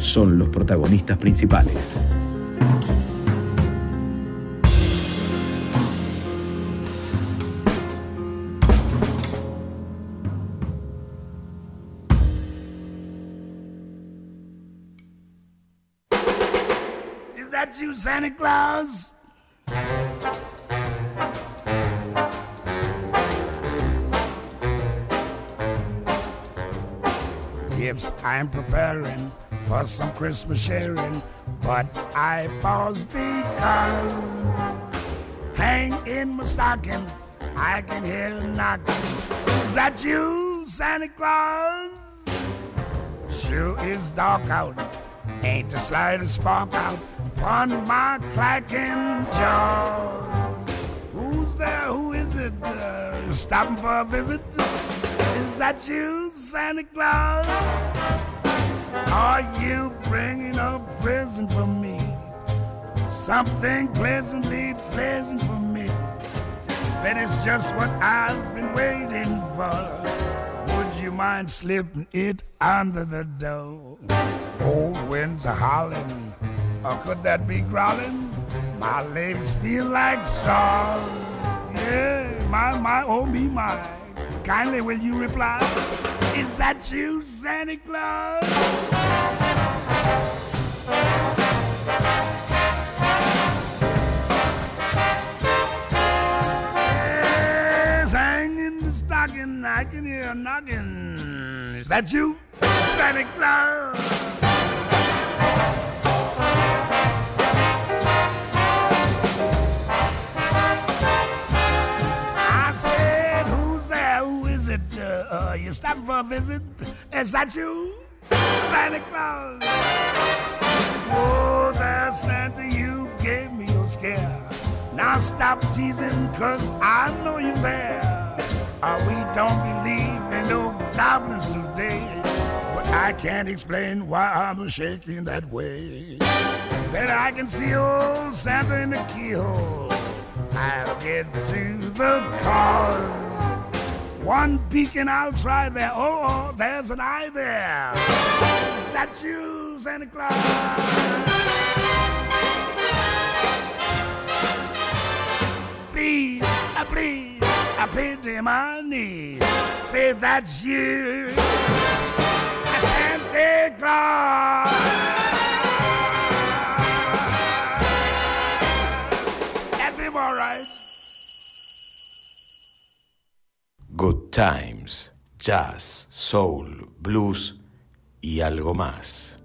son los protagonistas principales. Is that you, Santa Claus? Gifts I'm preparing for some Christmas sharing, but I pause because hang in my stocking, I can hear a knocking. Is that you, Santa Claus? Sure is dark out. Ain't the slightest spark out upon my clacking jaw. Who's there? Who is it? Uh, stopping for a visit? Is that you, Santa Claus? Are you bringing a present for me? Something pleasantly pleasant for me. That is just what I've been waiting for. Would you mind slipping it under the door? Old winds are howling, or could that be growling? My legs feel like straws. Yeah, my, my, oh me, my. Kindly will you reply? Is that you, Santa Claus? Yes, hang in the stocking, I can hear knocking. Is that you, Santa Claus? Uh, you stopping for a visit? Is that you, Santa Claus? Oh, there, Santa, you gave me a scare. Now stop teasing, cause I know you there. Uh, we don't believe in no goblins today. But I can't explain why I'm shaking that way. Then I can see old Santa in the keyhole. I'll get to the cause. One beacon I'll try there. Oh, oh, there's an eye there. Is that you, Santa Claus? Please, uh, please, I pity my knees. Say that's you, Santa Claus. Good Times, jazz, soul, blues y algo más.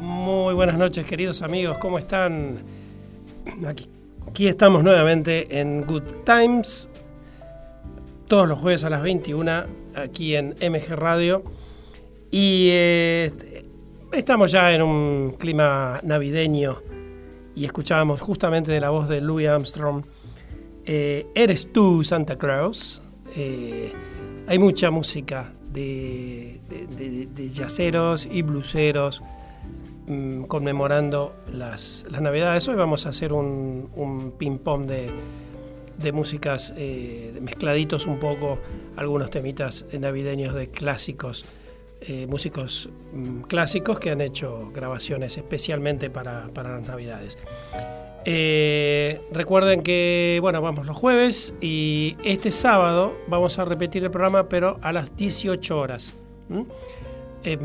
Muy buenas noches, queridos amigos, ¿cómo están? Aquí, aquí estamos nuevamente en Good Times, todos los jueves a las 21, aquí en MG Radio. Y eh, estamos ya en un clima navideño y escuchábamos justamente de la voz de Louis Armstrong, eh, Eres tú, Santa Claus. Eh, hay mucha música de, de, de, de jazzeros y bluseros mm, conmemorando las, las, Navidades. Hoy vamos a hacer un, un ping-pong de, de, músicas eh, mezcladitos un poco, algunos temitas navideños de clásicos, eh, músicos mm, clásicos que han hecho grabaciones especialmente para, para las Navidades. Eh, recuerden que, bueno, vamos los jueves y este sábado vamos a repetir el programa, pero a las 18 horas. Eh,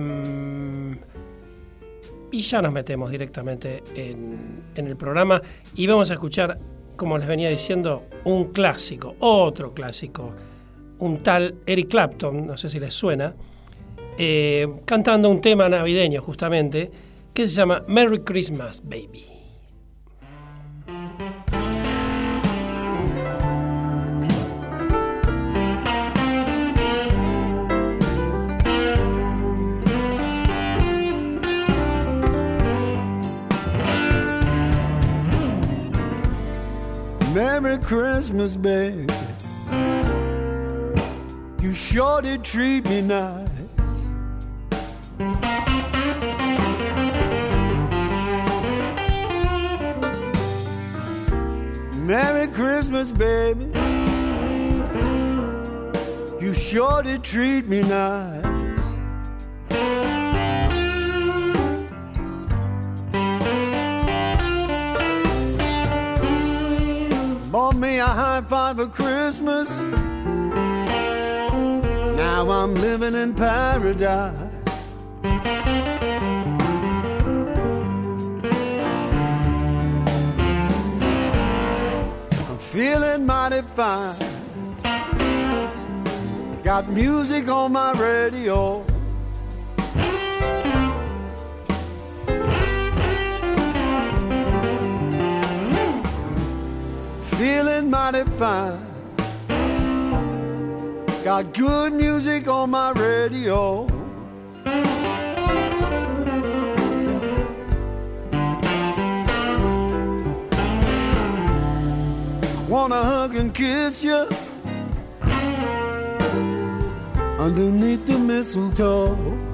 y ya nos metemos directamente en, en, el programa y vamos a escuchar, como les venía diciendo, un clásico, otro clásico, un tal Eric Clapton, no sé si les suena. eh, cantando un tema navideño justamente que se llama Merry Christmas Baby. Christmas, baby. You sure did treat me nice. Merry Christmas, baby. You sure did treat me nice. A high five for Christmas. Now I'm living in paradise. I'm feeling mighty fine. Got music on my radio. Feeling mighty fine. Got good music on my radio. Wanna hug and kiss you underneath the mistletoe.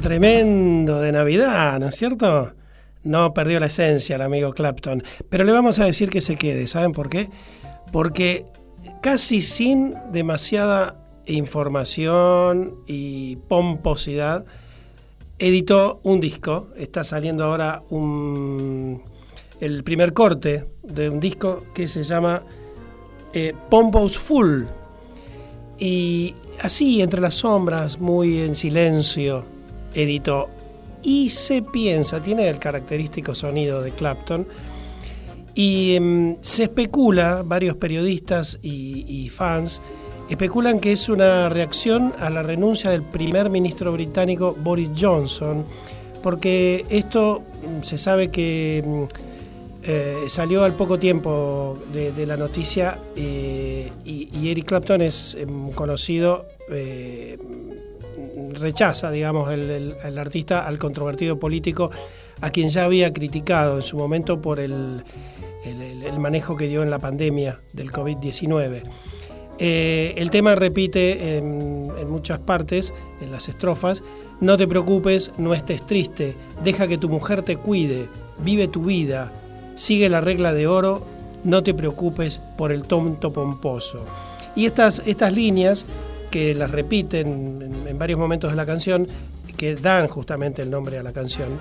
Tremendo de Navidad, ¿no es cierto? No perdió la esencia el amigo Clapton. Pero le vamos a decir que se quede, ¿saben por qué? Porque casi sin demasiada información y pomposidad, editó un disco. Está saliendo ahora un, el primer corte de un disco que se llama eh, Pompous Full. Y así, entre las sombras, muy en silencio, editó. Y se piensa, tiene el característico sonido de Clapton, y mm, se especula, varios periodistas y, y fans, especulan que es una reacción a la renuncia del primer ministro británico Boris Johnson porque esto mm, se sabe que mm, eh, salió al poco tiempo de, la noticia eh, y, Eric Clapton es em, conocido, eh, rechaza, digamos, el, artista al controvertido político a quien ya había criticado en su momento por el, manejo que dio en la pandemia del COVID-19. el tema repite en, en muchas partes, en las estrofas, no te preocupes, no estés triste, deja que tu mujer te cuide, vive tu vida, sigue la regla de oro, no te preocupes por el tonto pomposo. Y estas, estas líneas, que las repiten en, varios momentos de la canción, que dan justamente el nombre a la canción,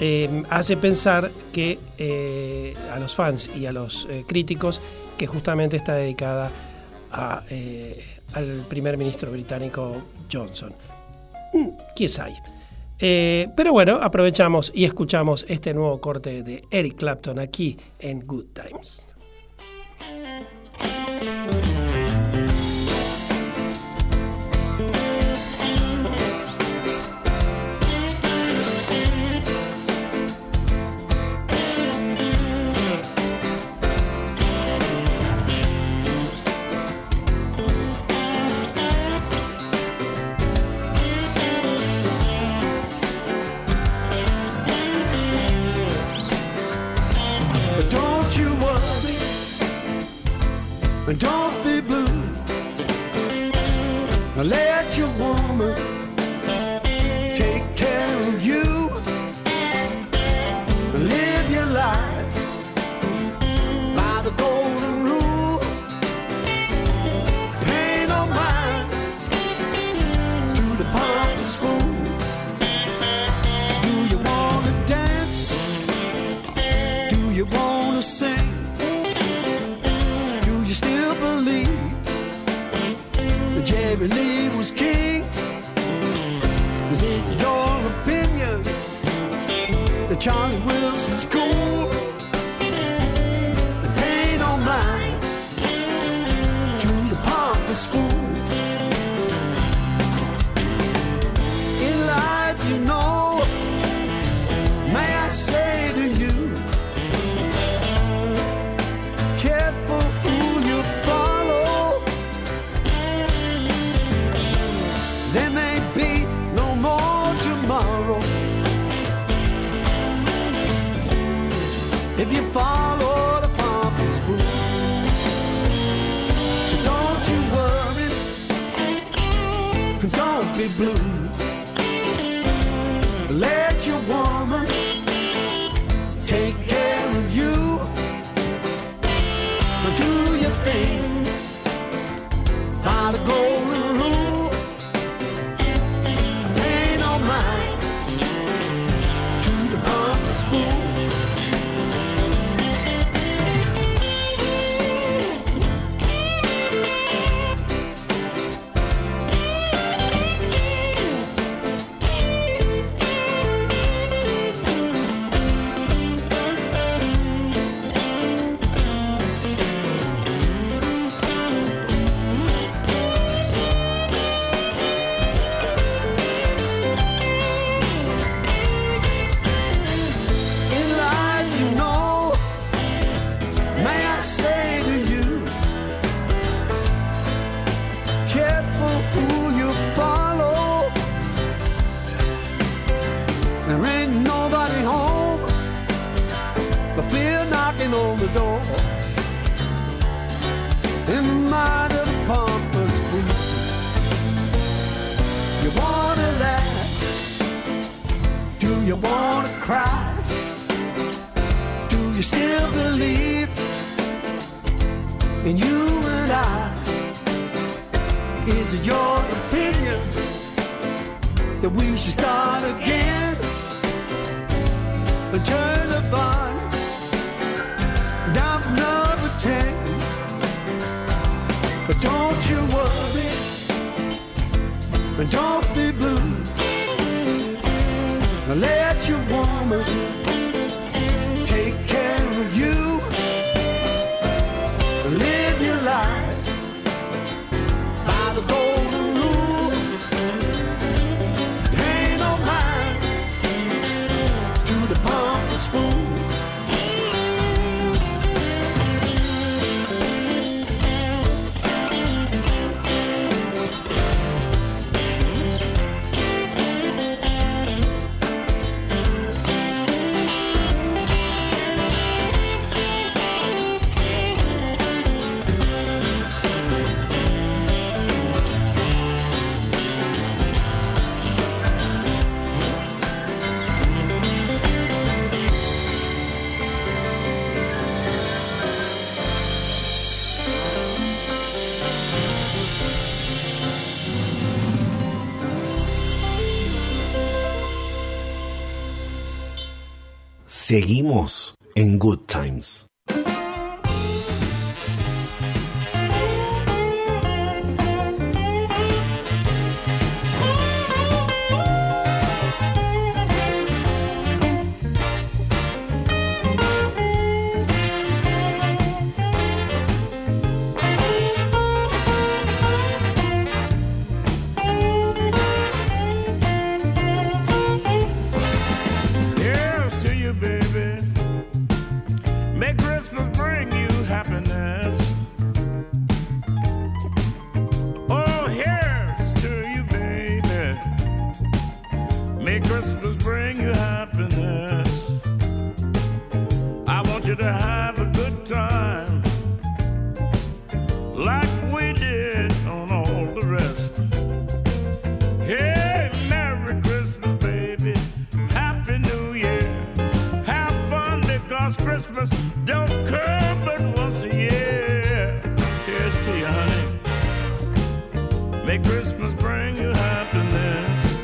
eh, hace pensar que eh, a los fans y a los eh, críticos que justamente está dedicada al primer ministro británico Johnson. Mm, ¿Quién sabe? Eh, pero bueno, aprovechamos y escuchamos este nuevo corte de Eric Clapton aquí en Good Times. Don't be Seguimos en Good Times. Bring you happiness.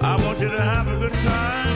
I want you to have a good time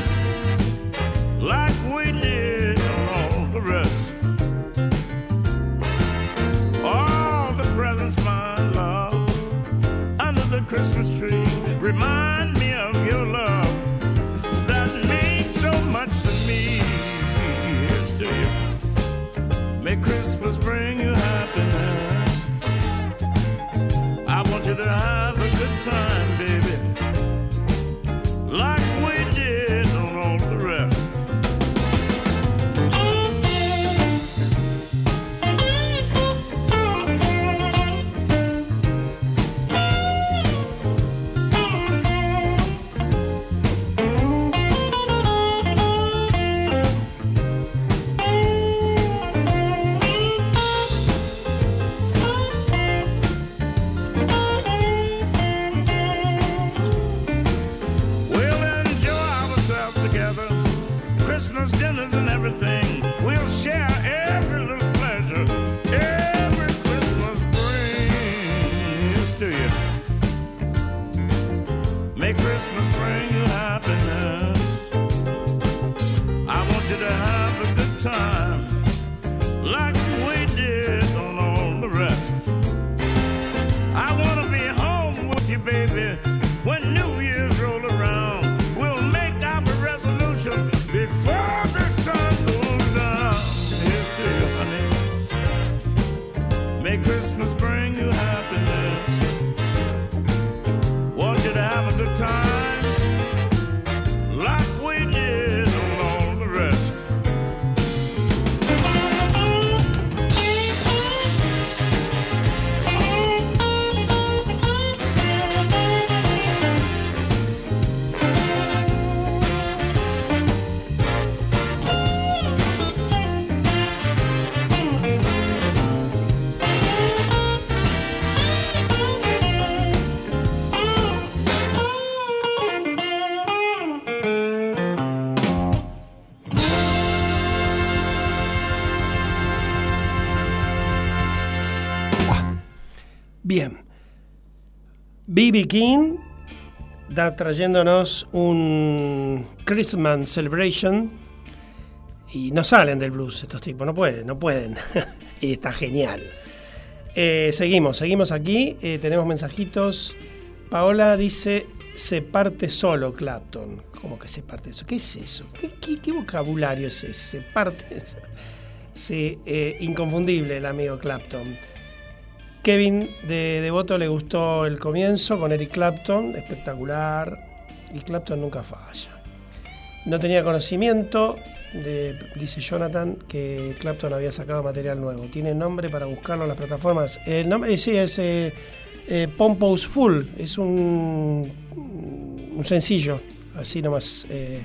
B.B. King está trayéndonos un Christmas Celebration y no salen del blues estos tipos, no pueden, no pueden. y está genial. Eh, seguimos, seguimos aquí, eh, tenemos mensajitos. Paola dice, se parte solo Clapton. ¿Cómo que se parte eso? ¿Qué es eso? ¿Qué, vocabulario es ese? Se parte... Sí, eh, inconfundible el amigo Clapton. Kevin de Devoto le gustó el comienzo con Eric Clapton, espectacular. Y Clapton nunca falla. No tenía conocimiento, de, dice Jonathan, que Clapton había sacado material nuevo. Tiene nombre para buscarlo en las plataformas. El nombre, eh, sí, es eh, eh, Full. Es un, un sencillo, así nomás. eh,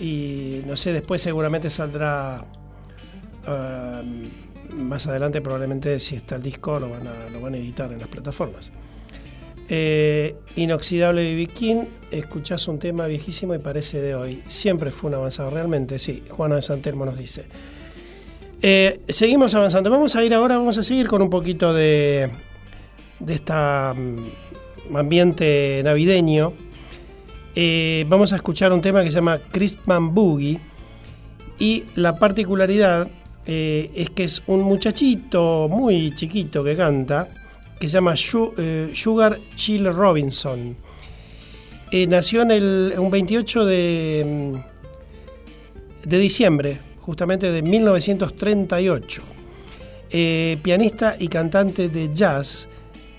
y no sé, después seguramente saldrá ah, más adelante, probablemente si está el disco, lo van a, lo van a editar en las plataformas. Eh, Inoxidable King, escuchás un tema viejísimo y parece de hoy. Siempre fue un avanzado, realmente, sí. Juana de Santelmo nos dice. Eh, seguimos avanzando. Vamos a ir ahora, vamos a seguir con un poquito de, de este ambiente navideño. Eh, vamos a escuchar un tema que se llama Christmas Boogie y la particularidad eh, es que es un muchachito muy chiquito que canta, que se llama eh, Sugar Chill Robinson. nació en el, un 28 de, mm, de diciembre, justamente de 1938. pianista y cantante de jazz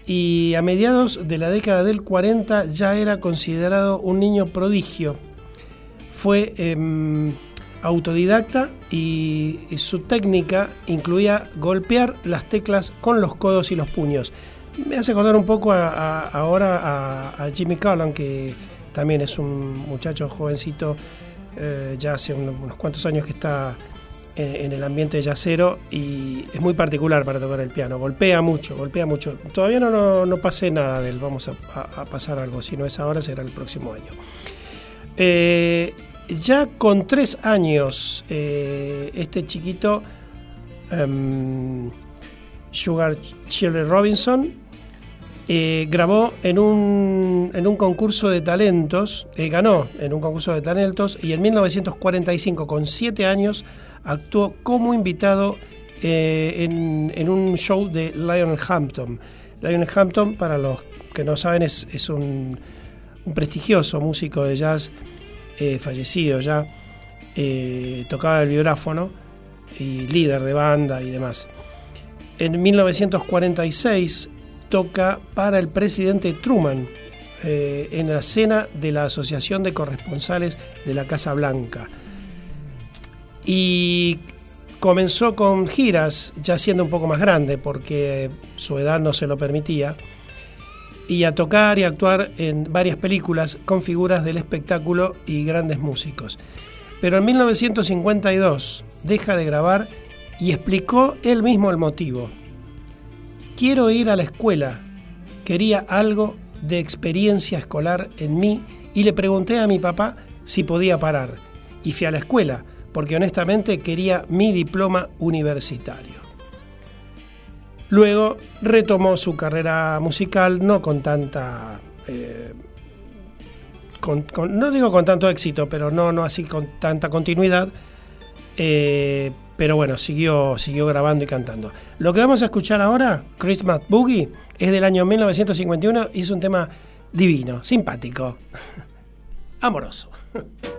y a mediados de la década del 40 ya era considerado un niño prodigio. Fue em, autodidacta y, su técnica incluía golpear las teclas con los codos y los puños. Me hace acordar un poco ahora a, Jimmy Collin, que también es un muchacho jovencito, eh, ya hace unos cuantos años que está en, el ambiente yacero y es muy particular para tocar el piano. Golpea mucho, golpea mucho. Todavía no, no, pasé nada de él, vamos a, pasar algo. Si no es ahora, será el próximo año. Eh, ya con tres años, eh, este chiquito, em, Sugar Shirley Robinson, eh, grabó en un, en un, concurso de talentos, ganó en un concurso de talentos y en 1945, con siete años, actuó como invitado eh, en, un show de Lionel Hampton. Lionel Hampton, para los que no saben, es, un, prestigioso músico de jazz eh, fallecido ya. Eh, tocaba el vibráfono y líder de banda y demás. En 1946 toca para el presidente Truman en la cena de la Asociación de Corresponsales de la Casa Blanca y comenzó con giras, ya siendo un poco más grande, porque su edad no se lo permitía, y a tocar y actuar en varias películas con figuras del espectáculo y grandes músicos. Pero en 1952 deja de grabar y explicó él mismo el motivo. Quiero ir a la escuela. Quería algo de experiencia escolar en mí y le pregunté a mi papá si podía parar. Y fui a la escuela porque honestamente quería mi diploma universitario. Luego retomó su carrera musical, no con tanta... Eh, no digo con tanto éxito, pero no, no así con tanta continuidad. Eh, pero bueno, siguió, siguió grabando y cantando. Lo que vamos a escuchar ahora, Christmas Boogie, es del año 1951 y es un tema divino, simpático, amoroso.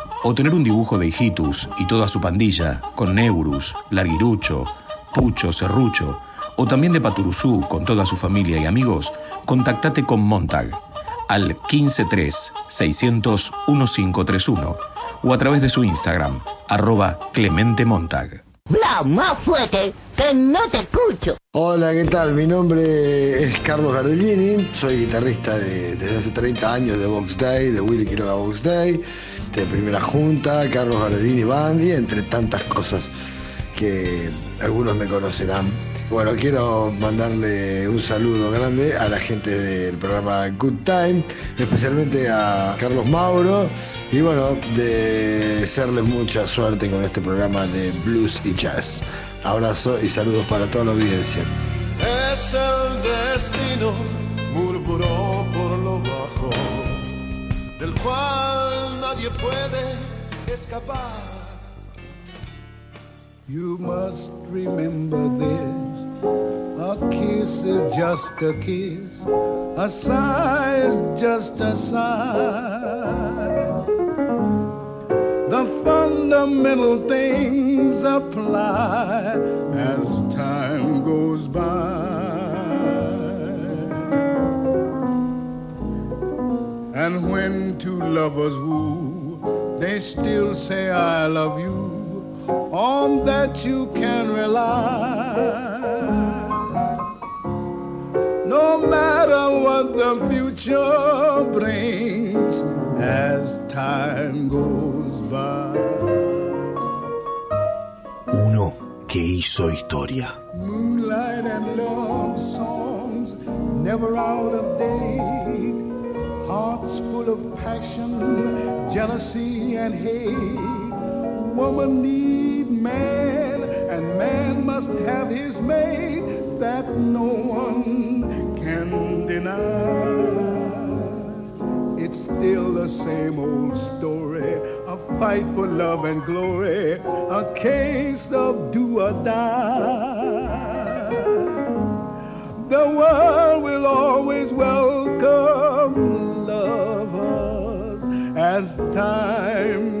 o tener un dibujo de Hijitus y toda su pandilla, con Neurus, Larguirucho, Pucho, Serrucho, o también de Paturuzú con toda su familia y amigos, contactate con Montag al 153 600 1531 o a través de su Instagram, arroba Clemente Montag. Bla, más fuerte, que no te escucho. Hola, ¿qué tal? Mi nombre es Carlos Gardellini, soy guitarrista de- desde hace 30 años de Box Day, de Willy Quiroga Box Day, de Primera Junta, Carlos Gardellini Band y entre tantas cosas que algunos me conocerán. Bueno, quiero mandarle un saludo grande a la gente del programa Good Time, especialmente a Carlos Mauro y bueno, de mucha suerte con este programa de blues y jazz. Abrazo y saludos para toda la audiencia. Nadie puede escapar. You must remember this. A kiss is just a kiss. A sigh is just a sigh. The fundamental things apply as time goes by. And when two lovers they still say, I love you on that you can rely. No matter what the future brings as time goes by. Uno que hizo historia. Moonlight and love songs never out of date. Hearts full of passion, jealousy, and hate. Woman need man, and man must have his mate that no one can deny. It's still the same old story, a fight for love and glory, a case of do or die. The world will always welcome as time.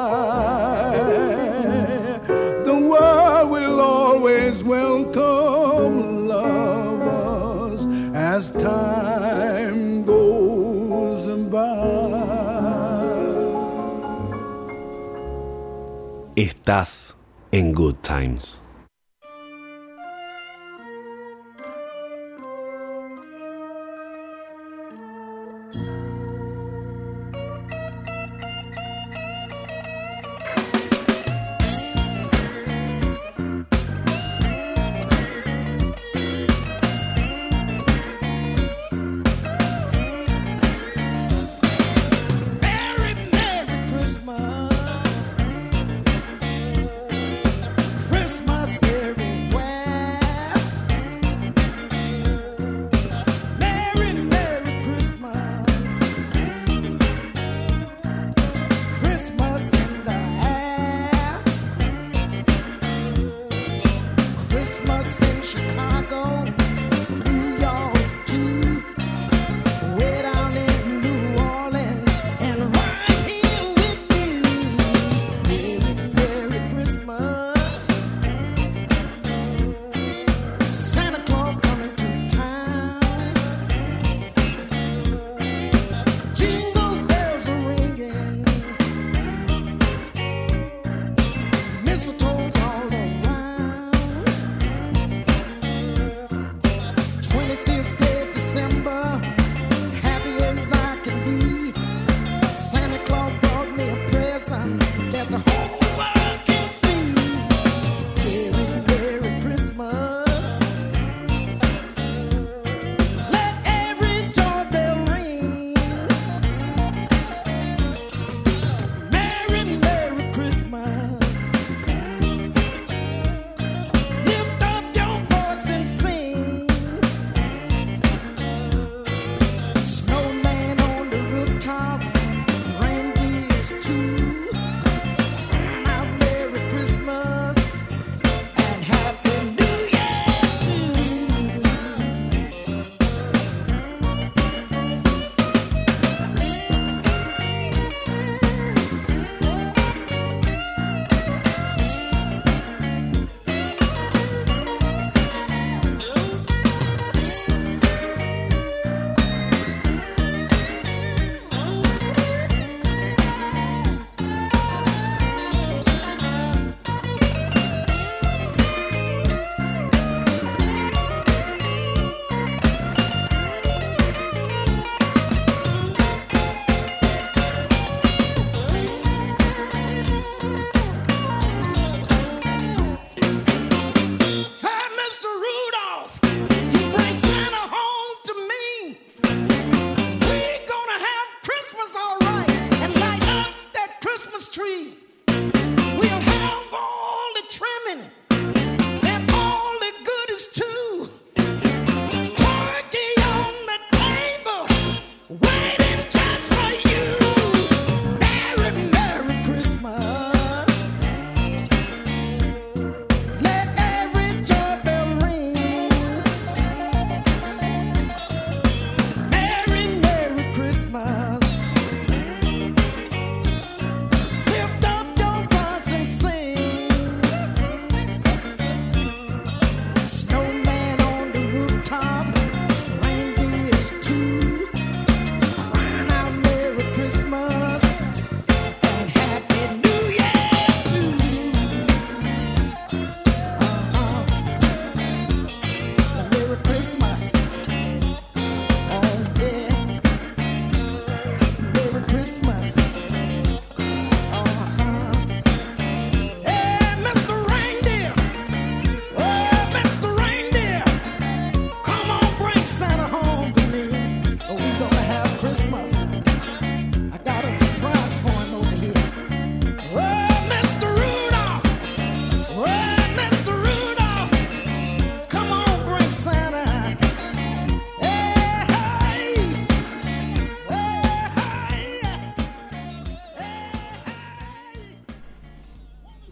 Estás en Good Times.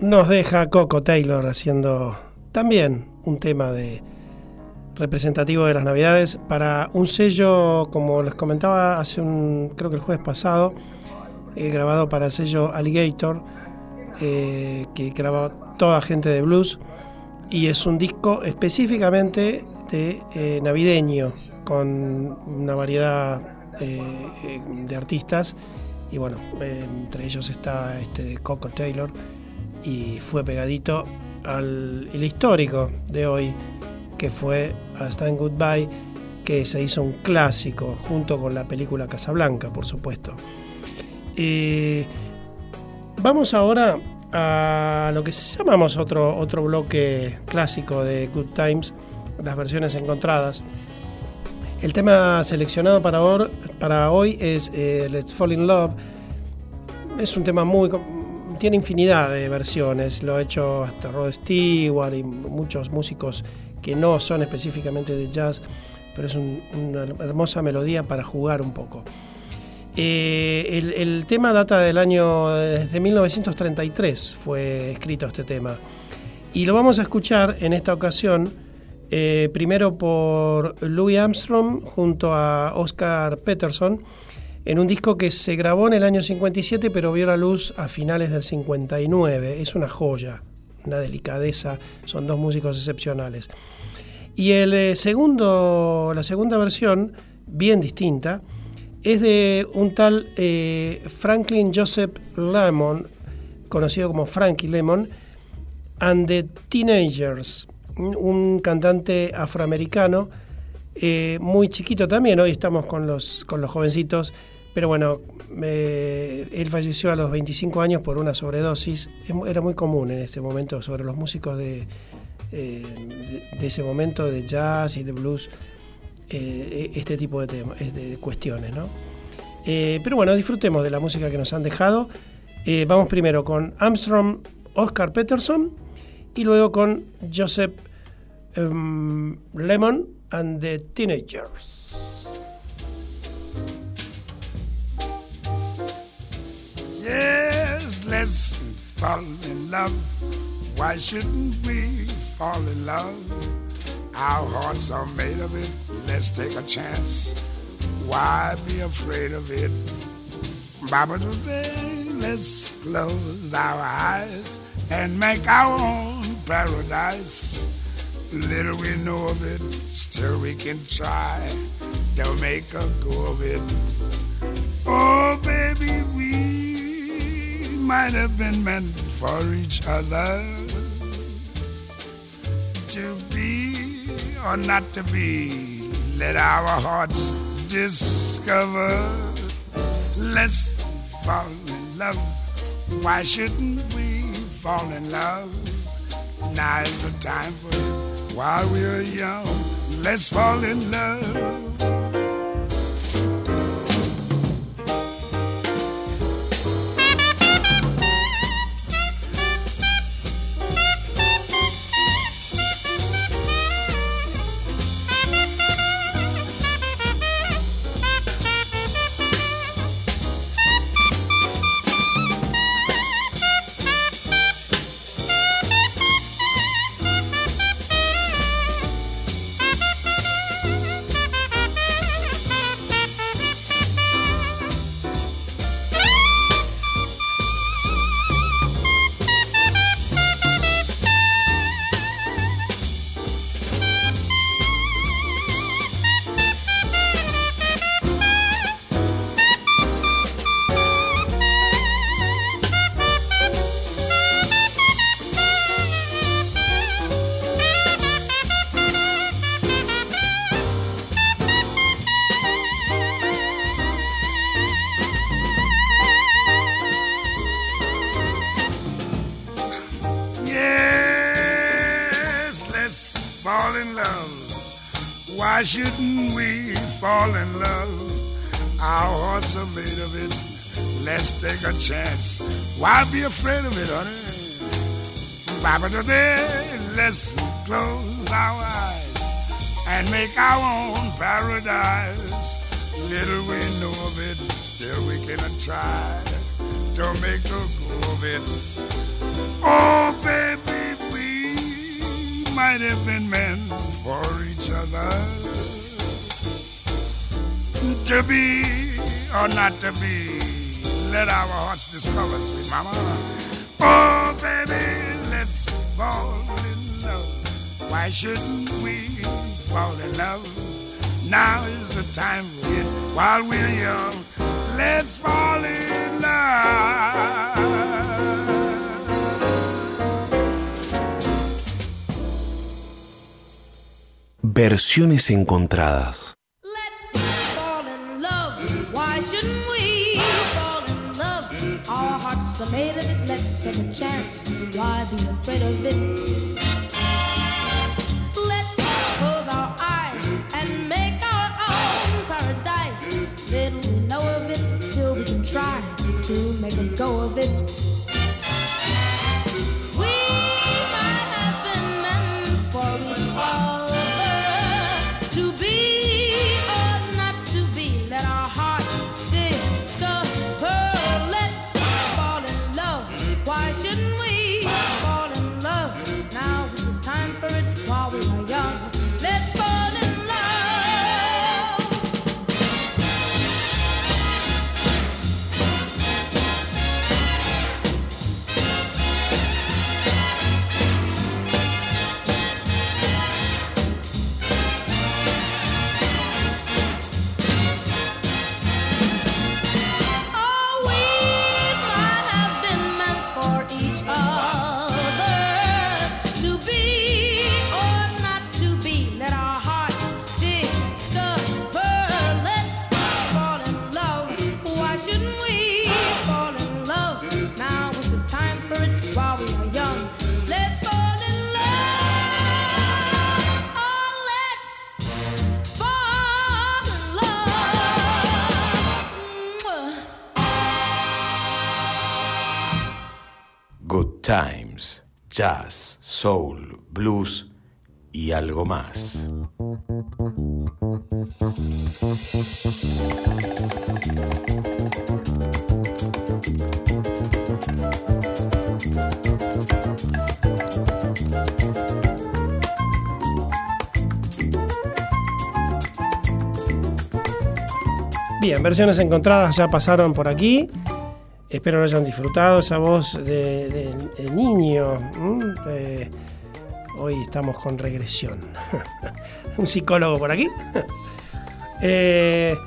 Nos deja Coco Taylor haciendo también un tema de representativo de las Navidades para un sello, como les comentaba hace un, creo que el jueves pasado, eh, grabado para el sello Alligator, eh, que graba toda gente de blues, y es un disco específicamente de eh, navideño, con una variedad de artistas, y bueno, entre ellos está este Coco Taylor, y fue pegadito al histórico de hoy, que fue Hasta en Goodbye, que se hizo un clásico junto con la película Casablanca, por supuesto. Eh, vamos ahora a lo que llamamos otro, otro bloque clásico de Good Times, las versiones encontradas. El tema seleccionado para, para hoy es eh, Let's Fall in Love. Es un tema muy... Tiene infinidad de versiones, lo ha hecho hasta Rod Stewart y muchos músicos que no son específicamente de jazz, pero es un- una hermosa melodía para jugar un poco. Eh, el, el tema data del año desde 1933 fue escrito este tema y lo vamos a escuchar en esta ocasión eh, primero por Louis Armstrong junto a Oscar Peterson en un disco que se grabó en el año 57 pero vio la luz a finales del 59 es una joya una delicadeza. Son dos músicos excepcionales. Y el eh, segundo la segunda versión bien distinta es de un tal eh, Franklin Joseph Lemon, conocido como Frankie Lemon, and the Teenagers, un- cantante afroamericano eh, muy chiquito también. Hoy estamos con los, con los jovencitos, pero bueno, él falleció a los 25 años por una sobredosis. Era muy común en este momento sobre los músicos de, eh, ese momento de jazz y de blues eh, este tipo de, cuestiones. ¿no? Eh, pero bueno, disfrutemos de la música que nos han dejado. Vamos primero con Armstrong, Oscar Peterson y luego con Joseph em, Lemon and the Teenagers. Yes, let's fall in love. Why shouldn't we fall in love? Our hearts are made of it. Let's take a chance. Why be afraid of it? Baba today, let's close our eyes and make our own paradise. Little we know of it, still we can try to make a go of it. Oh, baby, might have been meant for each other to be or not to be. Let our hearts discover. Let's fall in love. Why shouldn't we fall in love? Now is the time for it while we're young. Let's fall in love. Close our eyes and make our own paradise. Little we know of it, still we can try to make a go of it. Oh, baby, we might have been meant for each other. To be or not to be, let our hearts discover, sweet mama. Oh, Why shouldn't we fall in love? Now is the time for it while we're young. Let's fall in love. Versiones encontradas. Jazz, Soul, Blues y algo más. Bien, versiones encontradas ya pasaron por aquí. Espero lo hayan disfrutado esa voz de, niño. Eh, hoy estamos con regresión. Un psicólogo por aquí. Eh,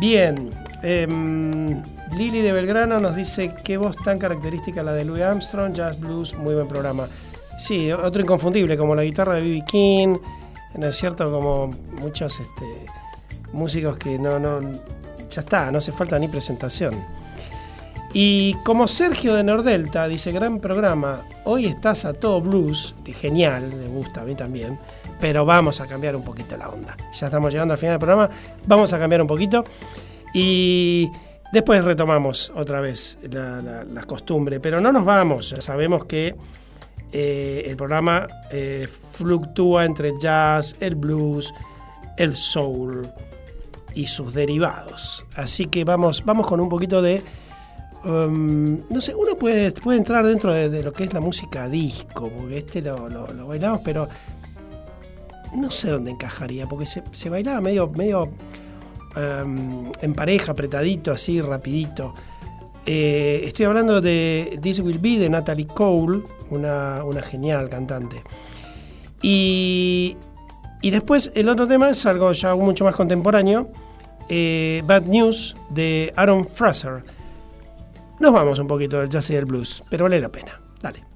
bien. em, Lili de Belgrano nos dice qué voz tan característica la de Louis Armstrong, Jazz Blues, muy buen programa. Sí, otro inconfundible, como la guitarra de B.B. King, ¿no es cierto? Como muchos este, músicos que no, no, ya está, no hace falta ni presentación. Y como Sergio de Nordelta dice, gran programa, hoy estás a todo blues, genial, me gusta a mí también, pero vamos a cambiar un poquito la onda. Ya estamos llegando al final del programa, vamos a cambiar un poquito y después retomamos otra vez la, la- costumbre, pero no nos vamos, ya sabemos que eh, el programa eh, fluctúa entre jazz, el blues, el soul y sus derivados. Así que vamos, vamos con un poquito de um, no sé, uno puede, puede entrar dentro de, lo que es la música disco, porque este lo, lo- bailamos, pero no sé dónde encajaría, porque se, bailaba medio, medio um, en pareja, apretadito, así, rapidito. Eh, estoy hablando de This Will Be de Natalie Cole, una, una genial cantante. Y, y después el otro tema es algo ya mucho más contemporáneo, eh, Bad News de Aaron Fraser. Nos vamos un poquito del jazz y del blues, pero vale la pena. Dale.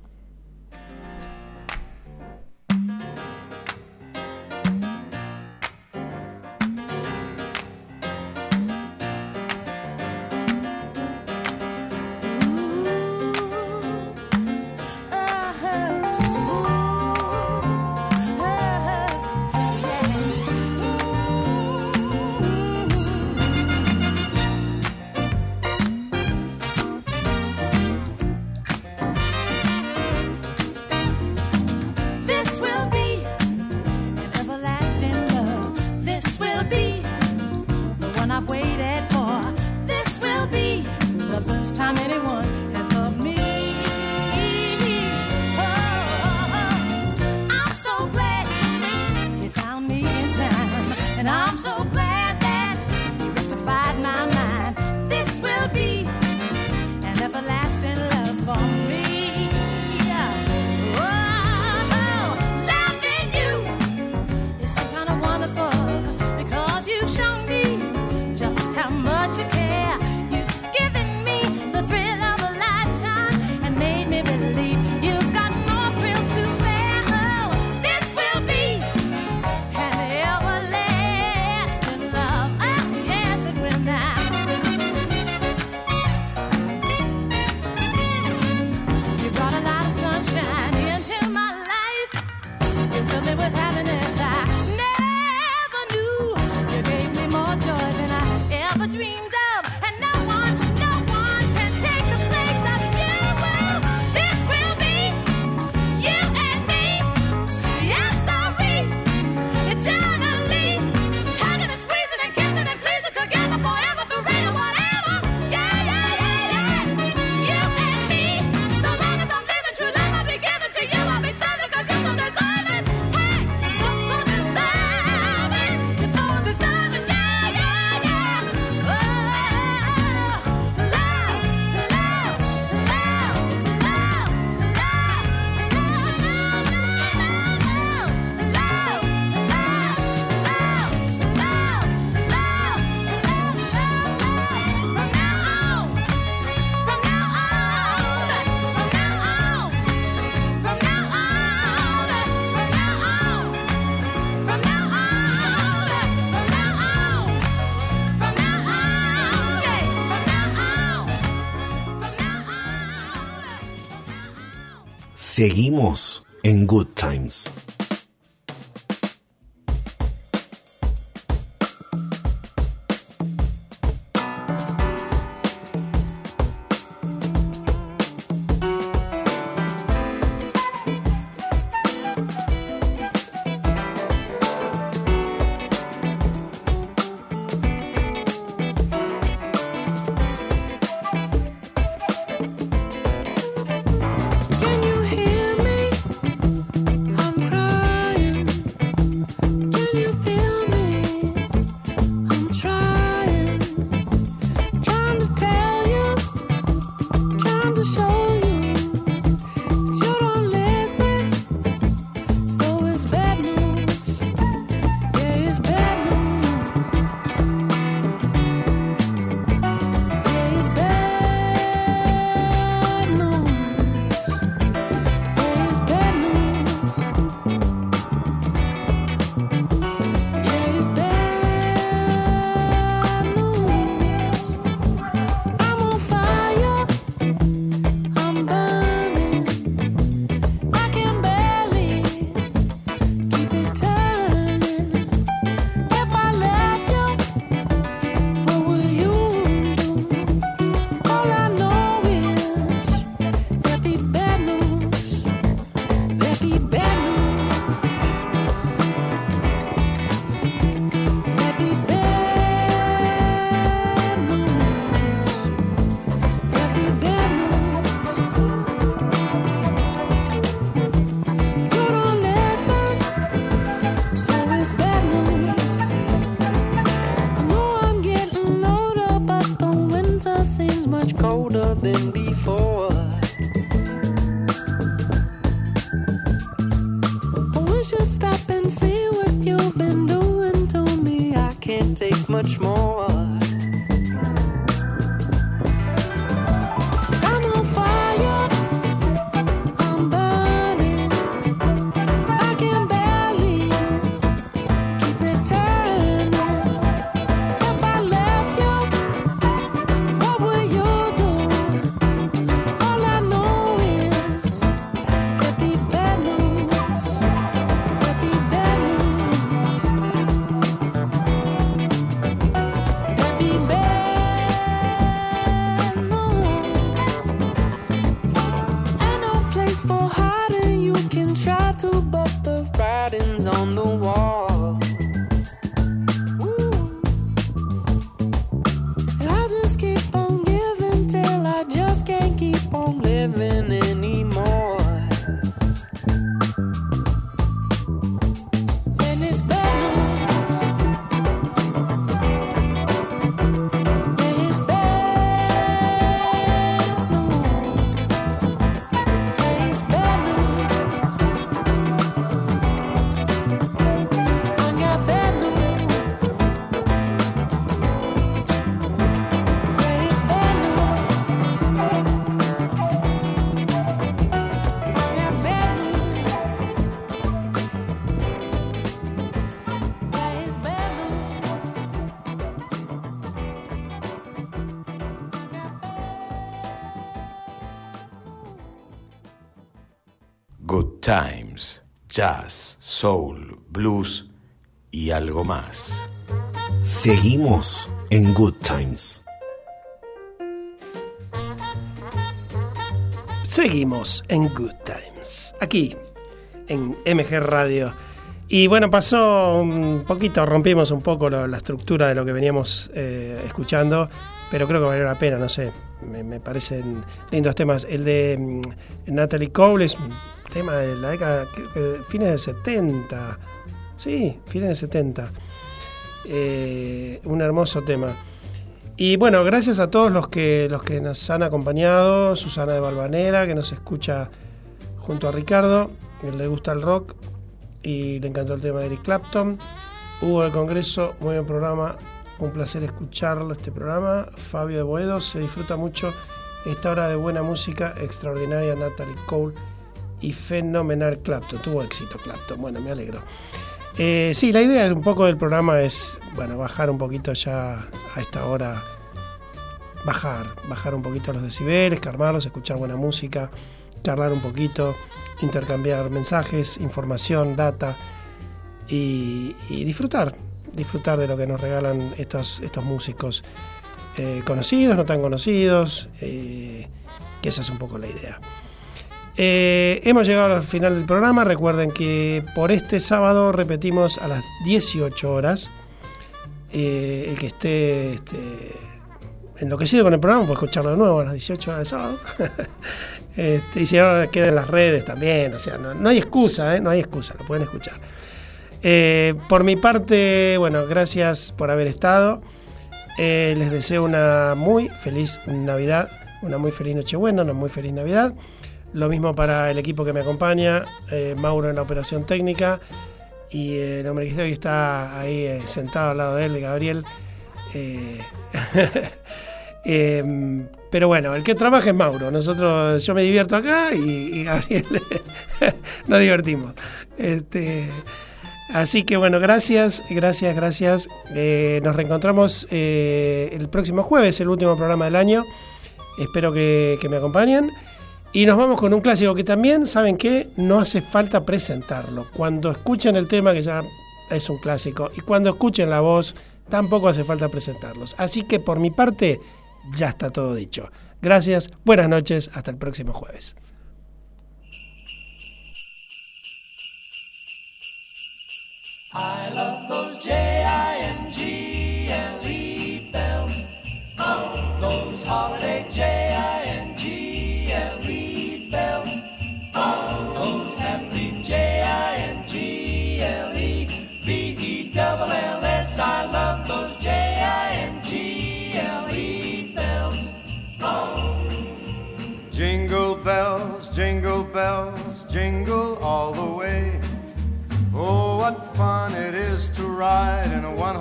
Seguimos en Good Times. Times, Jazz, Soul, Blues y algo más. Seguimos en Good Times. Seguimos en Good Times, aquí en MG Radio. Y bueno, pasó un poquito, rompimos un poco lo- la estructura de lo que veníamos eh, escuchando, pero creo que valió la pena, no sé, me, me parecen lindos temas. El de mm, Natalie Cole es un tema de la década, fines del 70, sí, fines del 70. Eh, un hermoso tema. Y bueno, gracias a todos los que, los que nos han acompañado, Susana de Balvanera, que nos escucha junto a Ricardo, que le gusta el rock y le encantó el tema de Eric Clapton. Hugo del Congreso, muy buen programa, un placer escucharlo este programa. Fabio de Boedo, se disfruta mucho esta hora de buena música, extraordinaria Natalie Cole y fenomenal Clapton. Tuvo éxito Clapton, bueno, me alegro. Eh, sí, la idea un poco del programa es, bueno, bajar un poquito ya a esta hora, bajar, bajar un poquito los decibeles, calmarlos, escuchar buena música, charlar un poquito, intercambiar mensajes, información, data y, disfrutar, disfrutar de lo que nos regalan estos, estos músicos eh, conocidos, no tan conocidos, eh, que esa es un poco la idea. Eh, hemos llegado al final del programa. Recuerden que por este sábado repetimos a las 18 horas. Eh, el que esté este, enloquecido con el programa puede escucharlo de nuevo a las 18 horas del sábado. Este, y si no, queda en las redes también. O sea, no, hay excusa, ¿eh? no hay excusa, lo pueden escuchar. Por mi parte, bueno, gracias por haber estado. Les deseo una muy feliz Navidad, una muy feliz Nochebuena, una muy feliz Navidad. Lo mismo para el equipo que me acompaña, eh, Mauro en la operación técnica y el hombre que hoy está ahí eh, sentado al lado de él, Gabriel. Eh, em, pero bueno, el que trabaja es Mauro. Nosotros, yo me divierto acá y, y Gabriel nos divertimos. Este, así que bueno, gracias, gracias, gracias. Eh, nos reencontramos eh, el próximo jueves, el último programa del año. Espero que me acompañen. Y nos vamos con un clásico que también, ¿saben qué? No hace falta presentarlo. Cuando escuchen el tema, que ya es un clásico, y cuando escuchen la voz, tampoco hace falta presentarlos. Así que por mi parte, ya está todo dicho. Gracias, buenas noches, hasta el próximo jueves.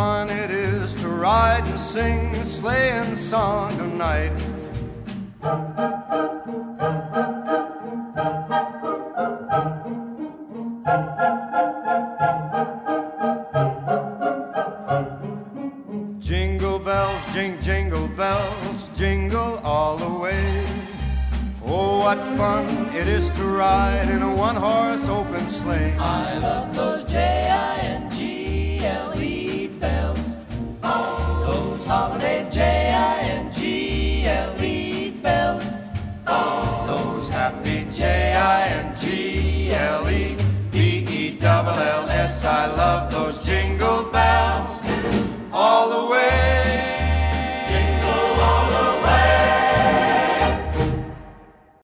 Fun it is to ride and sing a sleighing song tonight. Jingle bells, jing, jingle bells, jingle all the way. Oh, what fun it is to ride in a one horse open sleigh. I love those J-I-N-G-L-E